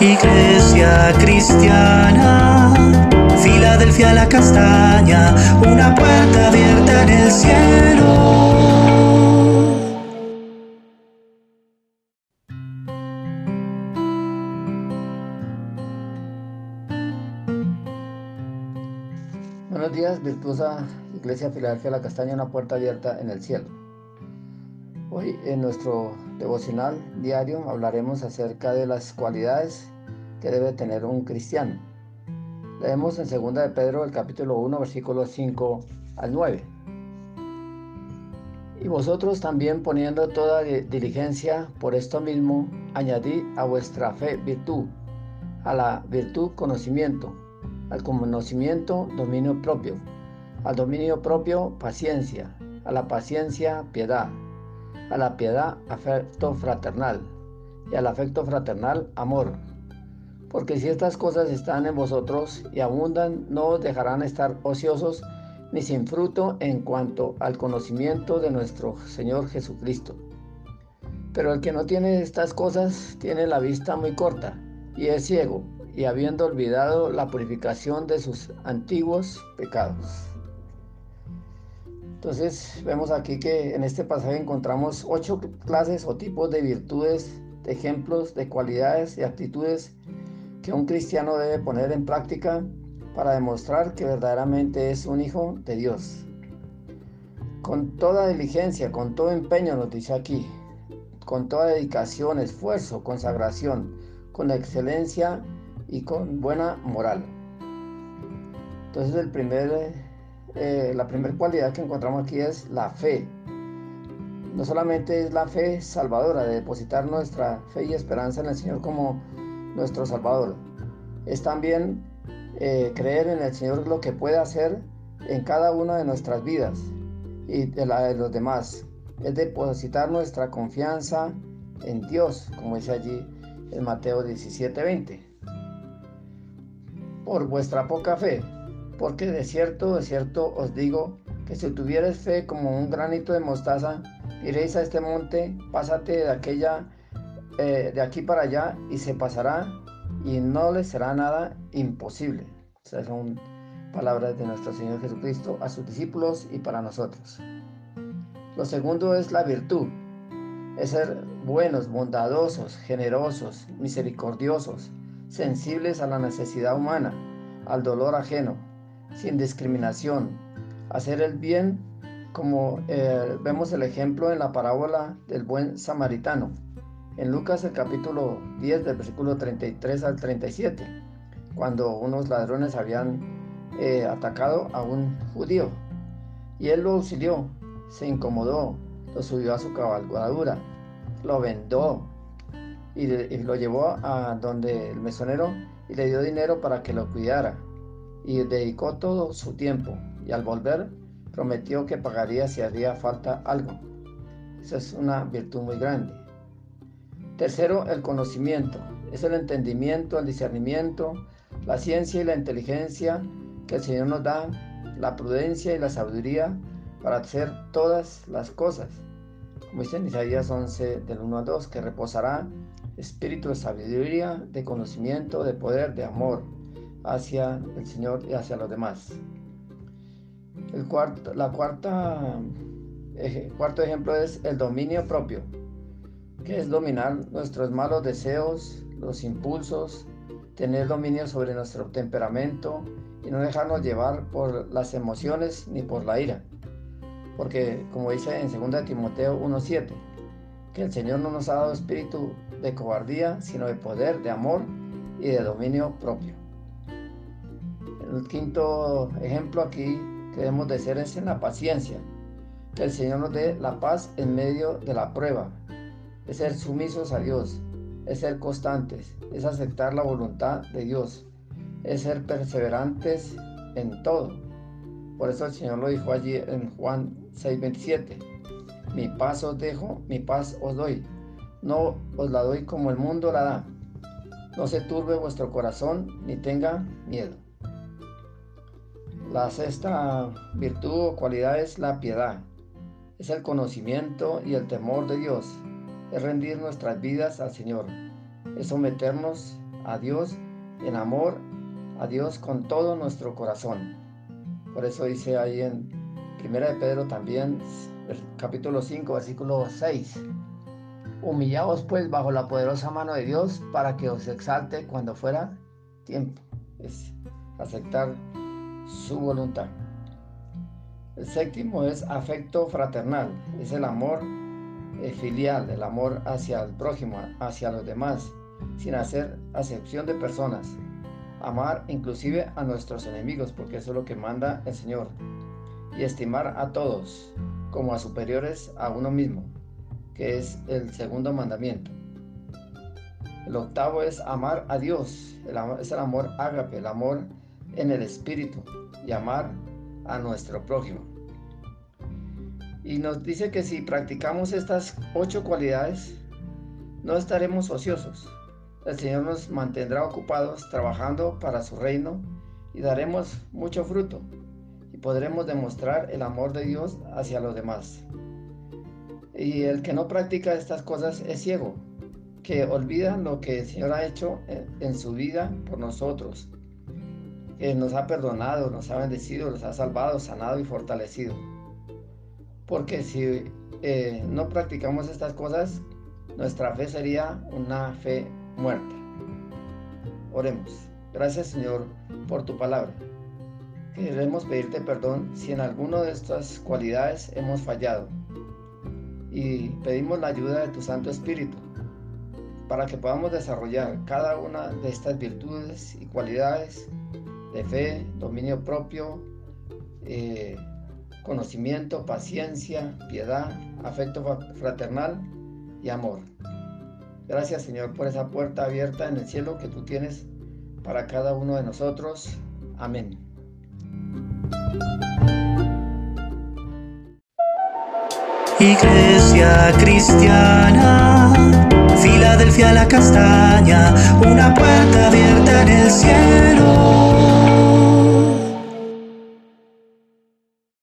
Iglesia cristiana, Filadelfia la castaña, una puerta abierta en el cielo. Buenos días, virtuosa Iglesia Filadelfia la Castaña, una puerta abierta en el cielo. Hoy en nuestro devocional diario hablaremos acerca de las cualidades que debe tener un cristiano. Leemos en 2 de Pedro el capítulo 1 versículos 5 al 9. Y vosotros también poniendo toda diligencia por esto mismo, añadid a vuestra fe virtud, a la virtud conocimiento, al conocimiento dominio propio, al dominio propio paciencia, a la paciencia piedad, a la piedad afecto fraternal y al afecto fraternal amor. Porque si estas cosas están en vosotros y abundan, no os dejarán estar ociosos ni sin fruto en cuanto al conocimiento de nuestro Señor Jesucristo. Pero el que no tiene estas cosas tiene la vista muy corta y es ciego, y habiendo olvidado la purificación de sus antiguos pecados. Entonces vemos aquí que en este pasaje encontramos ocho clases o tipos de virtudes, de ejemplos, de cualidades y actitudes que un cristiano debe poner en práctica para demostrar que verdaderamente es un hijo de Dios. Con toda diligencia, con todo empeño, nos dice aquí, con toda dedicación, esfuerzo, consagración, con excelencia y con buena moral. Entonces el primer, eh, la primera cualidad que encontramos aquí es la fe. No solamente es la fe salvadora, de depositar nuestra fe y esperanza en el Señor como nuestro Salvador. Es también eh, creer en el Señor lo que puede hacer en cada una de nuestras vidas y de la de los demás. Es depositar nuestra confianza en Dios, como dice allí en Mateo 17:20 por vuestra poca fe, porque de cierto, de cierto os digo que si tuvieres fe como un granito de mostaza, iréis a este monte, pásate de aquella, eh, de aquí para allá, y se pasará, y no le será nada imposible. O son palabras de nuestro Señor Jesucristo a sus discípulos y para nosotros. Lo segundo es la virtud, es ser buenos, bondadosos, generosos, misericordiosos, sensibles a la necesidad humana, al dolor ajeno, sin discriminación, hacer el bien como eh, vemos el ejemplo en la parábola del buen samaritano, en Lucas el capítulo 10 del versículo 33 al 37, cuando unos ladrones habían eh, atacado a un judío, y él lo auxilió, se incomodó, lo subió a su cabalgadura, lo vendó, y, lo llevó a donde el mesonero y le dio dinero para que lo cuidara y dedicó todo su tiempo y al volver prometió que pagaría si haría falta algo. Esa es una virtud muy grande. Tercero, el conocimiento. Es el entendimiento, el discernimiento, la ciencia y la inteligencia que el Señor nos da, la prudencia y la sabiduría para hacer todas las cosas. Como dice en Isaías 11 del 1 al 2, que reposará espíritu de sabiduría, de conocimiento, de poder, de amor hacia el Señor y hacia los demás. El cuarto, la cuarta, cuarto ejemplo es el dominio propio, que es dominar nuestros malos deseos, los impulsos, tener dominio sobre nuestro temperamento y no dejarnos llevar por las emociones ni por la ira. Porque como dice en 2 Timoteo 1.7, que el Señor no nos ha dado espíritu de cobardía, sino de poder, de amor y de dominio propio. El quinto ejemplo aquí que debemos de ser es en la paciencia, que el Señor nos dé la paz en medio de la prueba, es ser sumisos a Dios, es ser constantes, es aceptar la voluntad de Dios, es ser perseverantes en todo. Por eso el Señor lo dijo allí en Juan 6:27 mi paz os dejo, mi paz os doy. No os la doy como el mundo la da. No se turbe vuestro corazón ni tenga miedo. La sexta virtud o cualidad es la piedad. Es el conocimiento y el temor de Dios. Es rendir nuestras vidas al Señor. Es someternos a Dios en amor, a Dios con todo nuestro corazón. Por eso dice ahí en Primera de Pedro también, capítulo 5, versículo 6. Humillaos pues bajo la poderosa mano de Dios para que os exalte cuando fuera tiempo. Es aceptar su voluntad. El séptimo es afecto fraternal, es el amor eh, filial, el amor hacia el prójimo, hacia los demás, sin hacer acepción de personas. Amar inclusive a nuestros enemigos, porque eso es lo que manda el Señor. Y estimar a todos como a superiores a uno mismo, que es el segundo mandamiento. El octavo es amar a Dios, es el amor ágape, el amor en el espíritu, y amar a nuestro prójimo. Y nos dice que si practicamos estas ocho cualidades, no estaremos ociosos. El Señor nos mantendrá ocupados trabajando para su reino y daremos mucho fruto y podremos demostrar el amor de Dios hacia los demás. Y el que no practica estas cosas es ciego, que olvida lo que el Señor ha hecho en su vida por nosotros que nos ha perdonado, nos ha bendecido, nos ha salvado, sanado y fortalecido. Porque si eh, no practicamos estas cosas, nuestra fe sería una fe muerta. Oremos. Gracias Señor por tu palabra. Queremos pedirte perdón si en alguna de estas cualidades hemos fallado. Y pedimos la ayuda de tu Santo Espíritu para que podamos desarrollar cada una de estas virtudes y cualidades de fe, dominio propio, eh, conocimiento, paciencia, piedad, afecto fraternal y amor. Gracias Señor por esa puerta abierta en el cielo que tú tienes para cada uno de nosotros. Amén. Iglesia cristiana, Filadelfia la castaña, una puerta